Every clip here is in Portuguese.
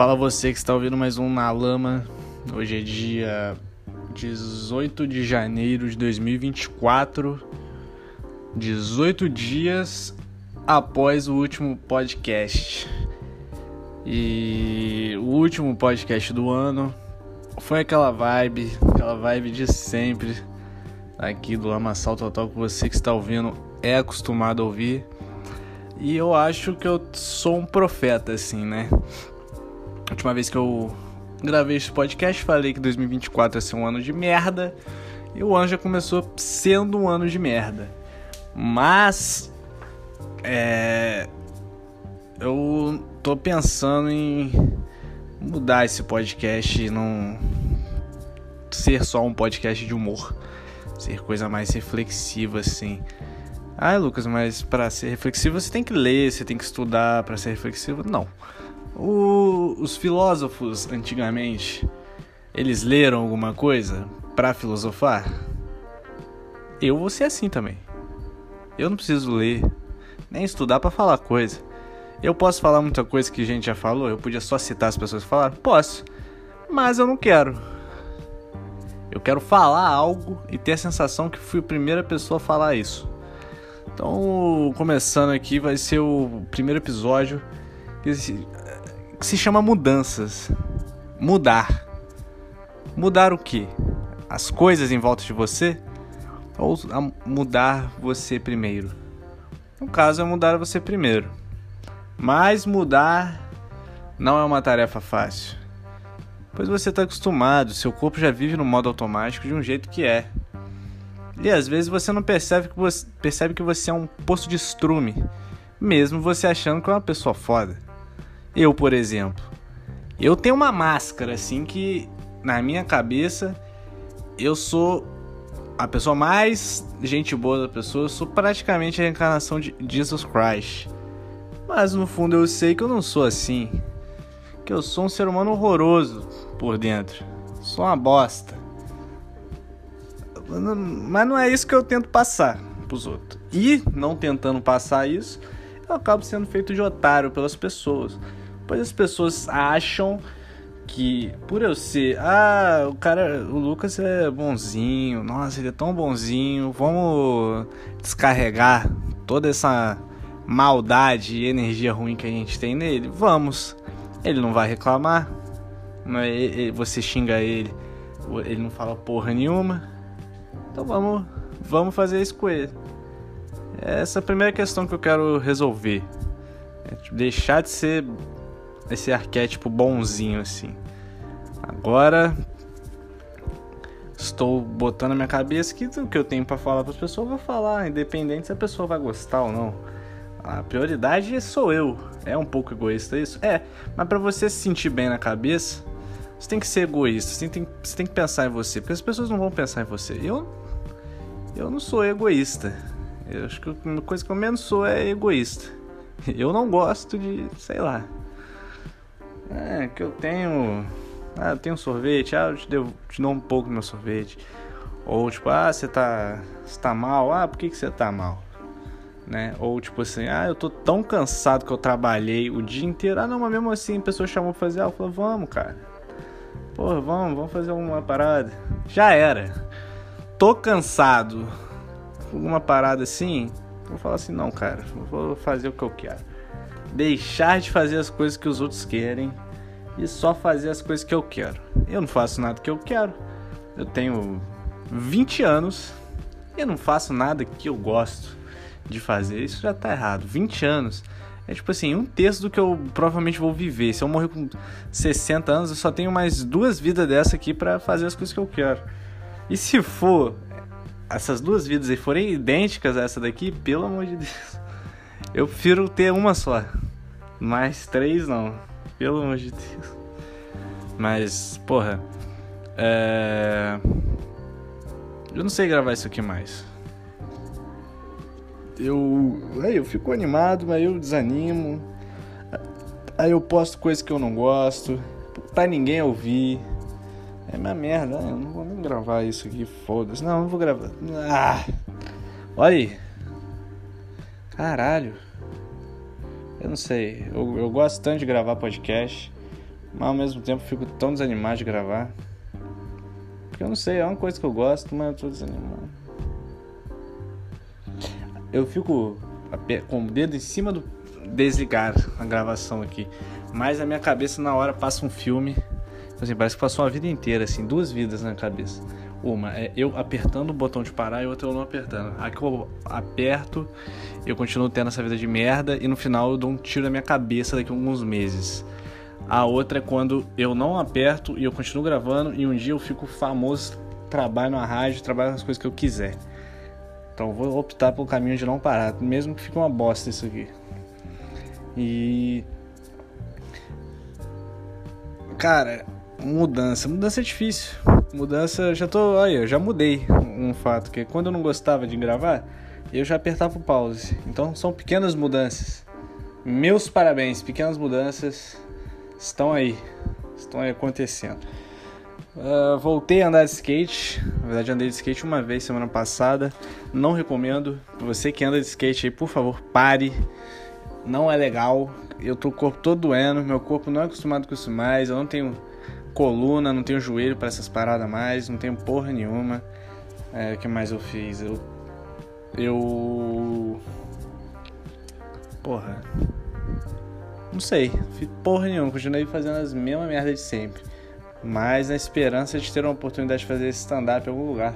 Fala você que está ouvindo mais um Na Lama. Hoje é dia 18 de janeiro de 2024. 18 dias após o último podcast. E o último podcast do ano foi aquela vibe, aquela vibe de sempre aqui do Lamaçal Total que você que está ouvindo é acostumado a ouvir. E eu acho que eu sou um profeta assim, né? Última vez que eu gravei esse podcast, falei que 2024 ia ser um ano de merda. E o ano já começou sendo um ano de merda. Mas. É. Eu tô pensando em mudar esse podcast e não ser só um podcast de humor. Ser coisa mais reflexiva, assim. Ah, Lucas, mas para ser reflexivo você tem que ler, você tem que estudar para ser reflexivo. Não. O, os filósofos antigamente, eles leram alguma coisa para filosofar? Eu vou ser assim também. Eu não preciso ler, nem estudar para falar coisa. Eu posso falar muita coisa que a gente já falou, eu podia só citar as pessoas que falaram? Posso, mas eu não quero. Eu quero falar algo e ter a sensação que fui a primeira pessoa a falar isso. Então, começando aqui, vai ser o primeiro episódio que se chama mudanças. Mudar. Mudar o que? As coisas em volta de você? Ou mudar você primeiro? No caso, é mudar você primeiro. Mas mudar não é uma tarefa fácil. Pois você está acostumado, seu corpo já vive no modo automático de um jeito que é. E às vezes você não percebe que você, percebe que você é um poço de estrume, mesmo você achando que é uma pessoa foda. Eu, por exemplo, eu tenho uma máscara assim que na minha cabeça eu sou a pessoa mais gente boa da pessoa, eu sou praticamente a reencarnação de Jesus Christ. Mas no fundo eu sei que eu não sou assim. Que eu sou um ser humano horroroso por dentro. Sou uma bosta. Mas não é isso que eu tento passar pros outros. E não tentando passar isso, eu acabo sendo feito de otário pelas pessoas. Pois as pessoas acham que por eu ser, ah, o cara, o Lucas é bonzinho, nossa, ele é tão bonzinho, vamos descarregar toda essa maldade e energia ruim que a gente tem nele, vamos. Ele não vai reclamar, é, você xinga ele, ele não fala porra nenhuma. Então vamos, vamos fazer isso com ele. Essa é a primeira questão que eu quero resolver. É deixar de ser esse arquétipo bonzinho assim. Agora estou botando na minha cabeça que o que eu tenho para falar para as pessoas eu vou falar, independente se a pessoa vai gostar ou não. A prioridade sou eu. É um pouco egoísta isso? É, mas para você se sentir bem na cabeça, você tem que ser egoísta, você tem, você tem que pensar em você, porque as pessoas não vão pensar em você. Eu eu não sou egoísta. Eu acho que a coisa que eu menos sou é egoísta. Eu não gosto de, sei lá, é, que eu tenho. Ah, eu tenho sorvete, ah, eu te, devo, te dou um pouco do meu sorvete. Ou tipo, ah, você tá, você tá mal, ah, por que, que você tá mal? Né? Ou tipo assim, ah, eu tô tão cansado que eu trabalhei o dia inteiro. Ah, não, mas mesmo assim a pessoa chamou pra fazer algo, falei, vamos, cara. Porra, vamos, vamos fazer uma parada. Já era. Tô cansado. Alguma parada assim, vou falar assim, não, cara, vou fazer o que eu quero deixar de fazer as coisas que os outros querem e só fazer as coisas que eu quero. Eu não faço nada que eu quero. Eu tenho 20 anos e não faço nada que eu gosto de fazer. Isso já tá errado. 20 anos. É tipo assim, um terço do que eu provavelmente vou viver. Se eu morrer com 60 anos, eu só tenho mais duas vidas dessa aqui para fazer as coisas que eu quero. E se for essas duas vidas aí forem idênticas a essa daqui, pelo amor de Deus. Eu prefiro ter uma só. Mais três não. Pelo amor de Deus. Mas, porra. É... Eu não sei gravar isso aqui mais. Eu. Aí eu fico animado, mas eu desanimo. Aí eu posto coisas que eu não gosto. Pra ninguém ouvir. É minha merda. Eu não vou nem gravar isso aqui, foda-se. Não, não vou gravar. Ah! Olha aí. Caralho. Eu não sei. Eu, eu gosto tanto de gravar podcast. Mas ao mesmo tempo fico tão desanimado de gravar. Porque eu não sei, é uma coisa que eu gosto, mas eu tô desanimado. Eu fico com o dedo em cima do desligar a gravação aqui. Mas na minha cabeça na hora passa um filme. Assim, parece que passou uma vida inteira, assim, duas vidas na cabeça. Uma é eu apertando o botão de parar e outra eu não apertando. A que eu aperto, eu continuo tendo essa vida de merda e no final eu dou um tiro na minha cabeça daqui a alguns meses. A outra é quando eu não aperto e eu continuo gravando e um dia eu fico famoso, trabalho na rádio, trabalho nas coisas que eu quiser. Então vou optar pelo caminho de não parar, mesmo que fique uma bosta isso aqui. E cara, mudança, mudança é difícil. Mudança, já tô, olha, eu já mudei um fato que quando eu não gostava de gravar, eu já apertava o pause. Então são pequenas mudanças. Meus parabéns, pequenas mudanças estão aí, estão aí acontecendo. Uh, voltei a andar de skate. Na verdade, andei de skate uma vez semana passada. Não recomendo. Você que anda de skate aí, por favor, pare. Não é legal. Eu tô o corpo todo doendo. Meu corpo não é acostumado com isso mais. Eu não tenho coluna, não tenho joelho para essas paradas mais. Não tenho porra nenhuma. É, o que mais eu fiz? Eu. Eu. Porra. Não sei. Fiz porra nenhuma. Continuei fazendo as mesmas merdas de sempre mas na esperança de ter uma oportunidade de fazer stand-up em algum lugar.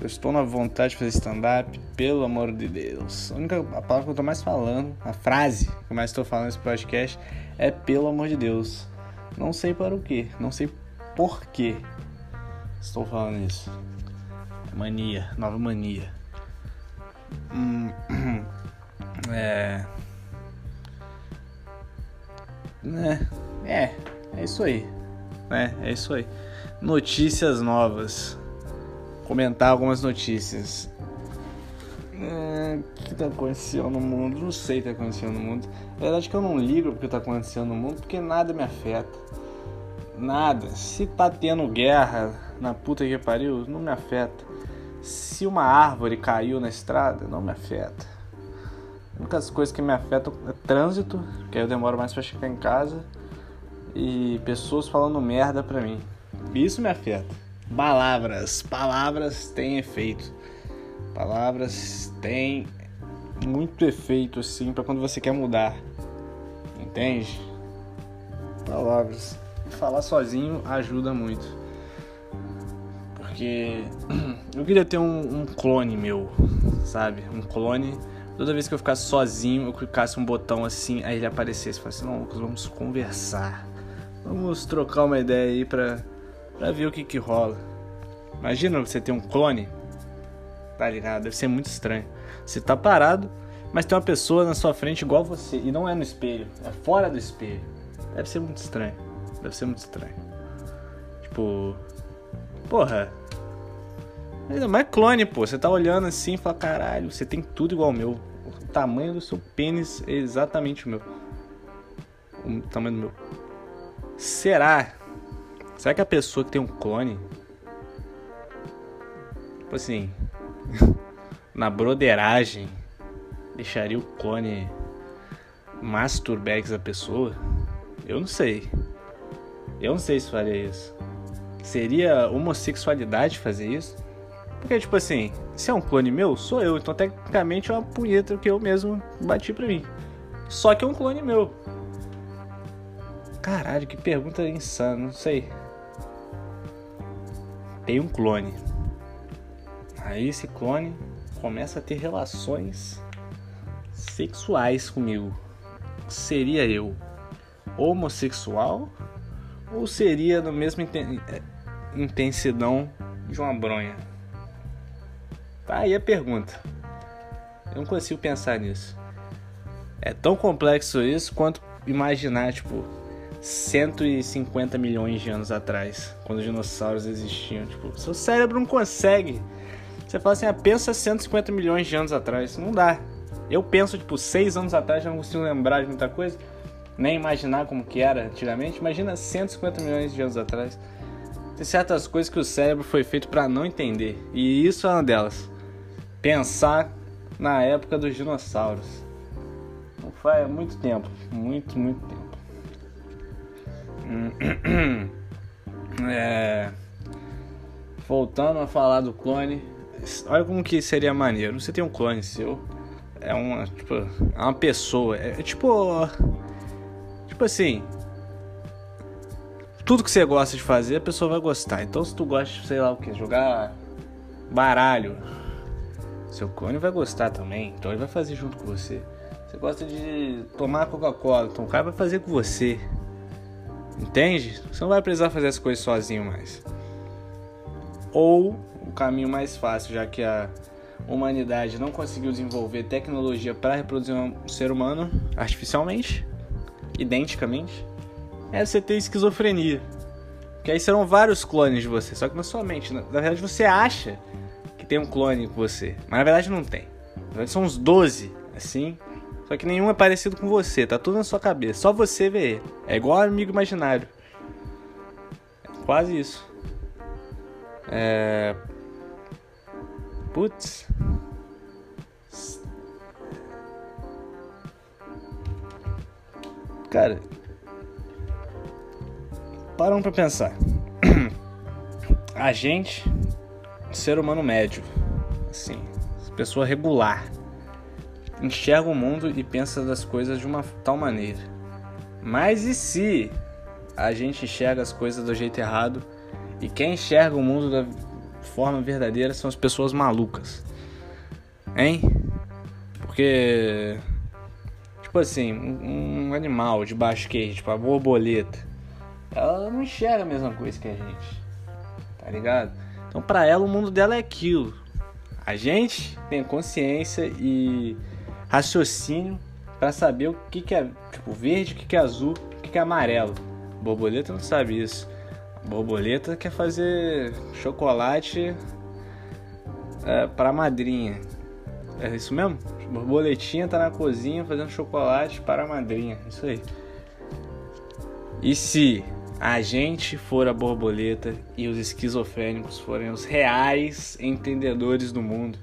Eu estou na vontade de fazer stand-up, pelo amor de Deus. A única palavra que eu estou mais falando, a frase que eu mais estou falando nesse podcast é pelo amor de Deus. Não sei para o que, não sei por que estou falando isso. Mania, nova mania. Hum, é. É, é, é isso aí né? É isso aí. Notícias novas. Comentar algumas notícias. É, o que tá acontecendo no mundo? Não sei o que tá acontecendo no mundo. A verdade é que eu não ligo porque tá acontecendo no mundo, porque nada me afeta. Nada. Se tá tendo guerra na puta que pariu, não me afeta. Se uma árvore caiu na estrada, não me afeta. A única coisa que me afetam é trânsito, que aí eu demoro mais para chegar em casa e pessoas falando merda pra mim. Isso me afeta. Palavras, palavras têm efeito. Palavras têm muito efeito assim para quando você quer mudar. Entende? Palavras. Falar sozinho ajuda muito. Porque eu queria ter um, um clone meu, sabe? Um clone toda vez que eu ficasse sozinho, eu clicasse um botão assim, aí ele aparecesse falasse, não, Lucas, vamos conversar. Vamos trocar uma ideia aí pra, pra ver o que que rola. Imagina você ter um clone. Tá ligado? Deve ser muito estranho. Você tá parado, mas tem uma pessoa na sua frente igual você. E não é no espelho, é fora do espelho. Deve ser muito estranho. Deve ser muito estranho. Tipo. Porra. Ainda mais clone, pô. Você tá olhando assim e fala, caralho, você tem tudo igual ao meu. O tamanho do seu pênis é exatamente o meu. O tamanho do meu. Será? Será que a pessoa que tem um clone, tipo assim, na broderagem, deixaria o clone masturbex a pessoa? Eu não sei. Eu não sei se faria isso. Seria homossexualidade fazer isso? Porque, tipo assim, se é um clone meu, sou eu. Então, tecnicamente, é uma punheta que eu mesmo bati pra mim. Só que é um clone meu. Caralho, que pergunta insana, não sei. Tem um clone. Aí esse clone começa a ter relações sexuais comigo. Seria eu homossexual ou seria na mesma eh, intensidão de uma bronha? Tá aí a pergunta. Eu não consigo pensar nisso. É tão complexo isso quanto imaginar, tipo, 150 milhões de anos atrás, quando os dinossauros existiam. Tipo, seu cérebro não consegue. Você fala assim, ah, pensa 150 milhões de anos atrás. Não dá. Eu penso, tipo, 6 anos atrás, já não consigo lembrar de muita coisa, nem imaginar como que era antigamente. Imagina 150 milhões de anos atrás. Tem certas coisas que o cérebro foi feito para não entender. E isso é uma delas. Pensar na época dos dinossauros. Não faz muito tempo. Muito, muito tempo. É... Voltando a falar do clone, olha como que seria maneiro. Você tem um clone seu, é uma, tipo, é uma pessoa, é, é tipo, tipo assim, tudo que você gosta de fazer, a pessoa vai gostar. Então, se tu gosta de, sei lá o que, jogar baralho, seu clone vai gostar também. Então, ele vai fazer junto com você. Você gosta de tomar Coca-Cola, então o cara vai fazer com você. Entende? Você não vai precisar fazer as coisas sozinho mais. Ou o caminho mais fácil, já que a humanidade não conseguiu desenvolver tecnologia para reproduzir um ser humano artificialmente, identicamente, é você ter esquizofrenia. Que aí serão vários clones de você, só que na sua mente. Na verdade, você acha que tem um clone com você, mas na verdade não tem. Na verdade, são uns 12, assim, só que nenhum é parecido com você, tá tudo na sua cabeça. Só você vê. É igual amigo imaginário. É quase isso. É. Putz. Cara. Param pra pensar. A gente, ser humano médio, assim, pessoa regular, enxerga o mundo e pensa das coisas de uma tal maneira. Mas e se a gente enxerga as coisas do jeito errado e quem enxerga o mundo da forma verdadeira são as pessoas malucas? Hein? Porque tipo assim, um, animal de baixo queijo, tipo a borboleta, ela não enxerga a mesma coisa que a gente. Tá ligado? Então para ela o mundo dela é aquilo. A gente tem consciência e raciocínio para saber o que, que é tipo verde, o que, que é azul, o que, que é amarelo. Borboleta não sabe isso. Borboleta quer fazer chocolate é, para madrinha. É isso mesmo? Borboletinha tá na cozinha fazendo chocolate para a madrinha. Isso aí. E se a gente for a borboleta e os esquizofrênicos forem os reais entendedores do mundo?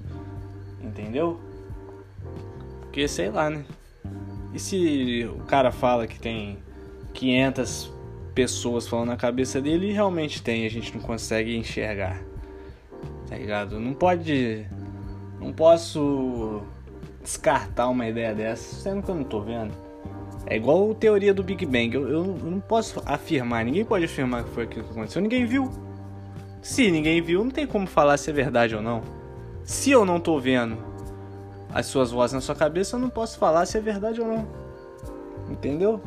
Entendeu? Porque sei lá, né? E se o cara fala que tem 500 pessoas falando na cabeça dele e realmente tem, a gente não consegue enxergar. Tá ligado? Não pode. Não posso descartar uma ideia dessa, sendo que eu não tô vendo. É igual a teoria do Big Bang. Eu, eu, eu não posso afirmar, ninguém pode afirmar que foi aquilo que aconteceu. Ninguém viu. Se ninguém viu, não tem como falar se é verdade ou não. Se eu não tô vendo as suas vozes na sua cabeça, eu não posso falar se é verdade ou não. Entendeu?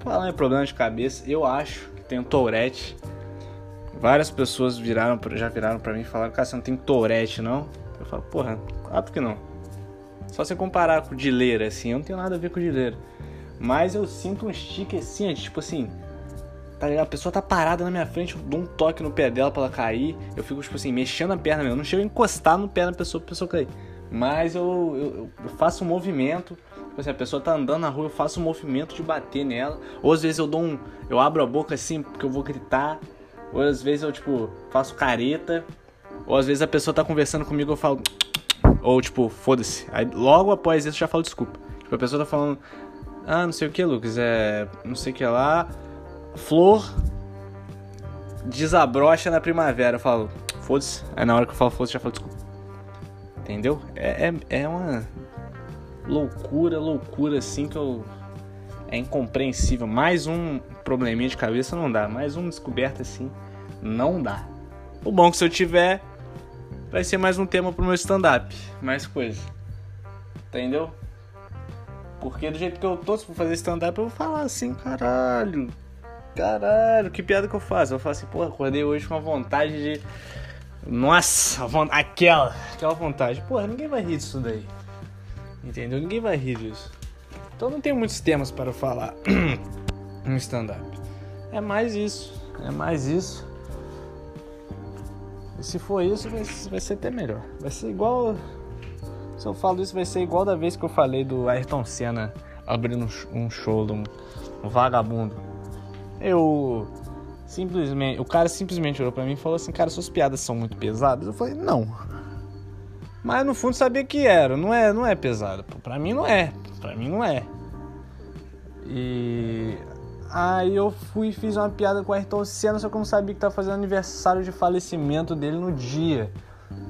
Falar em problema de cabeça, eu acho que tenho Tourette. Várias pessoas viraram, já viraram para mim e falaram, cara, você não tem Tourette, não? Eu falo, porra, claro que não. Só você comparar com o dileira, assim, eu não tenho nada a ver com o dileira. Mas eu sinto um stick assim, tipo assim, tá ligado? A pessoa tá parada na minha frente, eu dou um toque no pé dela pra ela cair. Eu fico, tipo assim, mexendo a perna mesmo. Eu não chego a encostar no pé da pessoa pra pessoa cair. Mas eu, eu, eu faço um movimento. Tipo assim, a pessoa tá andando na rua, eu faço um movimento de bater nela. Ou às vezes eu dou um. Eu abro a boca assim porque eu vou gritar. Ou às vezes eu, tipo, faço careta. Ou às vezes a pessoa tá conversando comigo eu falo. Ou tipo, foda-se. Aí logo após isso eu já falo desculpa. Tipo, a pessoa tá falando. Ah, não sei o que, Lucas. É. Não sei o que lá. Flor desabrocha na primavera. Eu falo, foda-se. Aí na hora que eu falo foda-se, já falo desculpa. Entendeu? É, é, é uma loucura, loucura assim que eu. É incompreensível. Mais um probleminha de cabeça não dá. Mais uma descoberta assim não dá. O bom é que se eu tiver, vai ser mais um tema pro meu stand-up. Mais coisa. Entendeu? Porque do jeito que eu tô, se for fazer stand-up, eu vou falar assim, caralho. Caralho, que piada que eu faço? Eu falar assim, porra, acordei hoje com a vontade de nossa, aquela, aquela vontade. Porra, ninguém vai rir disso daí. Entendeu? Ninguém vai rir disso. Então não tem muitos temas para falar no stand-up. É mais isso. É mais isso. E se for isso, vai, vai ser até melhor. Vai ser igual. Se eu falo isso, vai ser igual da vez que eu falei do Ayrton Senna abrindo um show de um, um vagabundo. Eu Simplesmente, o cara simplesmente olhou para mim e falou assim: "Cara, suas piadas são muito pesadas". Eu falei: "Não". Mas no fundo sabia que era, não é, não é pesado. Para mim não é, para mim não é. E Aí eu fui e fiz uma piada com o Ayrton Senna, só que eu não sabia que tava fazendo aniversário de falecimento dele no dia.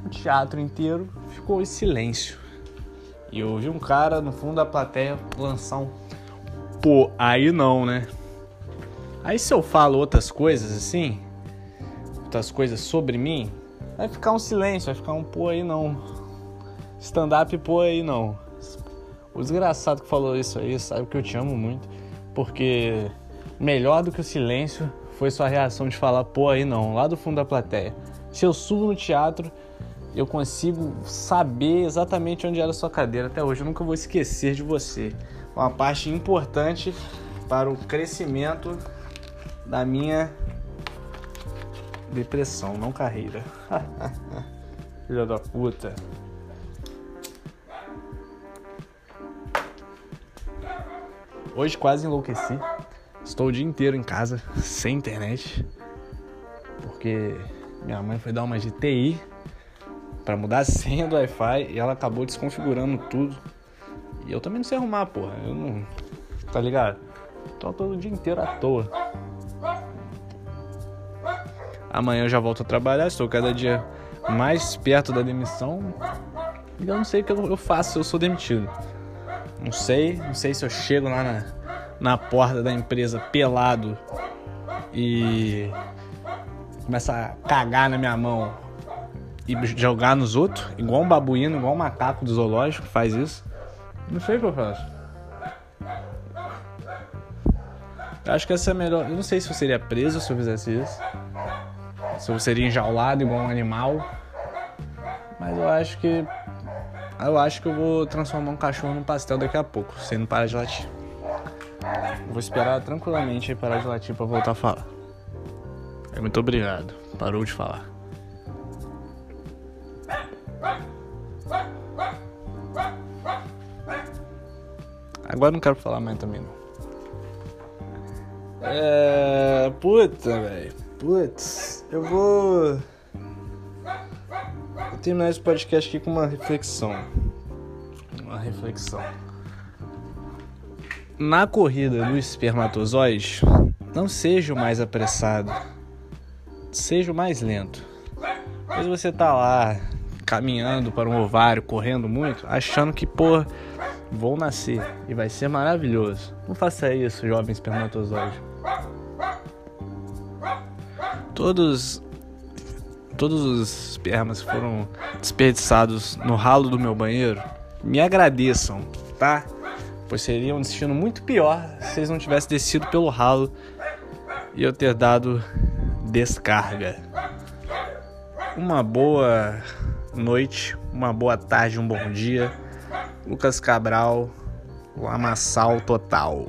O teatro inteiro ficou em silêncio. E eu ouvi um cara no fundo da plateia lançar um. Pô, aí não, né? Aí se eu falo outras coisas assim, outras coisas sobre mim, vai ficar um silêncio, vai ficar um pô aí não. Stand-up pô aí não. O desgraçado que falou isso aí sabe que eu te amo muito, porque melhor do que o silêncio foi sua reação de falar pô aí não, lá do fundo da plateia. Se eu subo no teatro, eu consigo saber exatamente onde era sua cadeira. Até hoje eu nunca vou esquecer de você. Uma parte importante para o crescimento da minha depressão, não carreira. Filha da puta. Hoje quase enlouqueci. Estou o dia inteiro em casa, sem internet. Porque minha mãe foi dar uma de TI para mudar a senha do Wi-Fi e ela acabou desconfigurando tudo. E eu também não sei arrumar, porra. Eu não. Tá ligado? Tô todo o dia inteiro à toa. Amanhã eu já volto a trabalhar, estou cada dia mais perto da demissão. E eu não sei o que eu faço se eu sou demitido. Não sei, não sei se eu chego lá na, na porta da empresa pelado e começa a cagar na minha mão e jogar nos outros, igual um babuíno, igual um macaco do zoológico que faz isso. Não sei o que eu faço. Eu acho que essa é a melhor. Eu não sei se eu seria preso se eu fizesse isso se eu seria enjaulado igual um animal. Mas eu acho que. Eu acho que eu vou transformar um cachorro num pastel daqui a pouco, sem não parar de latir. vou esperar tranquilamente parar de latir pra voltar a falar. Muito obrigado. Parou de falar. Agora não quero falar mais também não. É. Puta, velho. Putz, eu vou. Terminar esse podcast aqui com uma reflexão. Uma reflexão. Na corrida do espermatozoide, não seja o mais apressado, seja o mais lento. Mas você tá lá caminhando para um ovário, correndo muito, achando que, pô, vou nascer e vai ser maravilhoso. Não faça isso, jovem espermatozoide todos todos os espermas que foram desperdiçados no ralo do meu banheiro, me agradeçam, tá? Pois seria um destino muito pior se eles não tivessem descido pelo ralo e eu ter dado descarga. Uma boa noite, uma boa tarde, um bom dia. Lucas Cabral, o amassal total.